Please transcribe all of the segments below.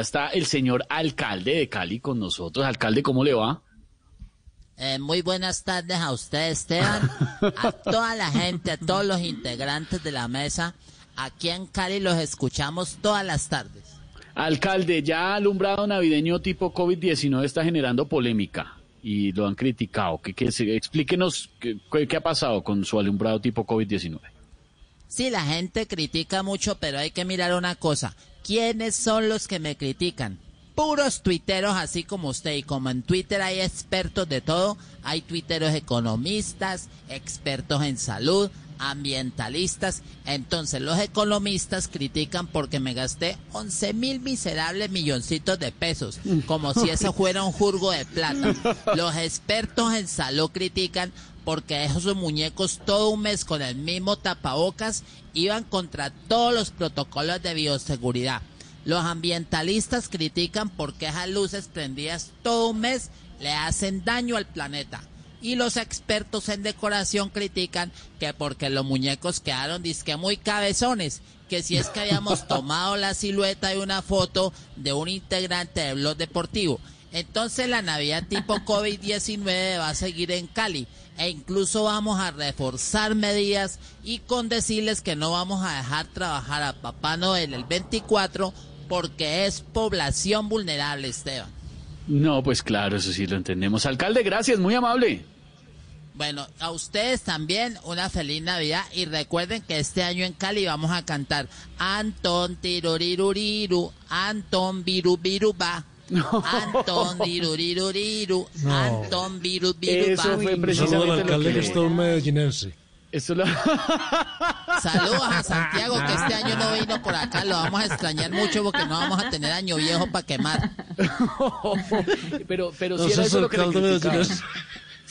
está el señor alcalde de Cali con nosotros. Alcalde, ¿cómo le va? Eh, muy buenas tardes a usted, Esteban, a toda la gente, a todos los integrantes de la mesa. Aquí en Cali los escuchamos todas las tardes. Alcalde, ya alumbrado navideño tipo COVID-19 está generando polémica y lo han criticado. Que, que se- explíquenos qué, qué ha pasado con su alumbrado tipo COVID-19. Sí, la gente critica mucho, pero hay que mirar una cosa. ¿Quiénes son los que me critican? Puros tuiteros así como usted. Y como en Twitter hay expertos de todo, hay tuiteros economistas, expertos en salud, ambientalistas. Entonces los economistas critican porque me gasté 11 mil miserables milloncitos de pesos, como si eso fuera un jurgo de plata. Los expertos en salud critican porque esos muñecos todo un mes con el mismo tapabocas iban contra todos los protocolos de bioseguridad. Los ambientalistas critican porque esas luces prendidas todo un mes le hacen daño al planeta. Y los expertos en decoración critican que porque los muñecos quedaron disque muy cabezones, que si es que habíamos tomado la silueta de una foto de un integrante del blog deportivo. Entonces la Navidad tipo COVID-19 va a seguir en Cali e incluso vamos a reforzar medidas y con decirles que no vamos a dejar trabajar a Papá Noel el 24 porque es población vulnerable, Esteban. No, pues claro, eso sí lo entendemos. Alcalde, gracias, muy amable. Bueno, a ustedes también una feliz Navidad y recuerden que este año en Cali vamos a cantar Anton tiruriruriru, Anton viru viru va. Anton tiruriruriru, Anton viru viru Eso fue precisamente al lo alcalde que- que un medellinense. Lo... Saludos a Santiago que este año no vino por acá, lo vamos a extrañar mucho porque no vamos a tener año viejo para quemar. pero, pero No si era eso lo que le.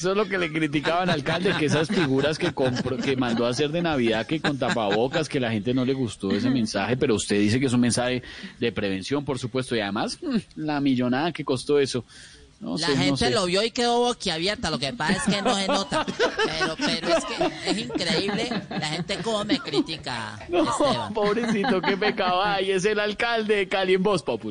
Eso es lo que le criticaban al alcalde, que esas figuras que compró, que mandó a hacer de Navidad, que con tapabocas, que la gente no le gustó ese mensaje, pero usted dice que es un mensaje de prevención, por supuesto, y además mm, la millonada que costó eso. No La sé, no gente sé. lo vio y quedó boquiabierta, lo que pasa es que no se nota. Pero, pero es que es increíble la gente cómo me critica, No, Esteban. pobrecito, qué pecado. Ay, es el alcalde de Cali en Voz Popular.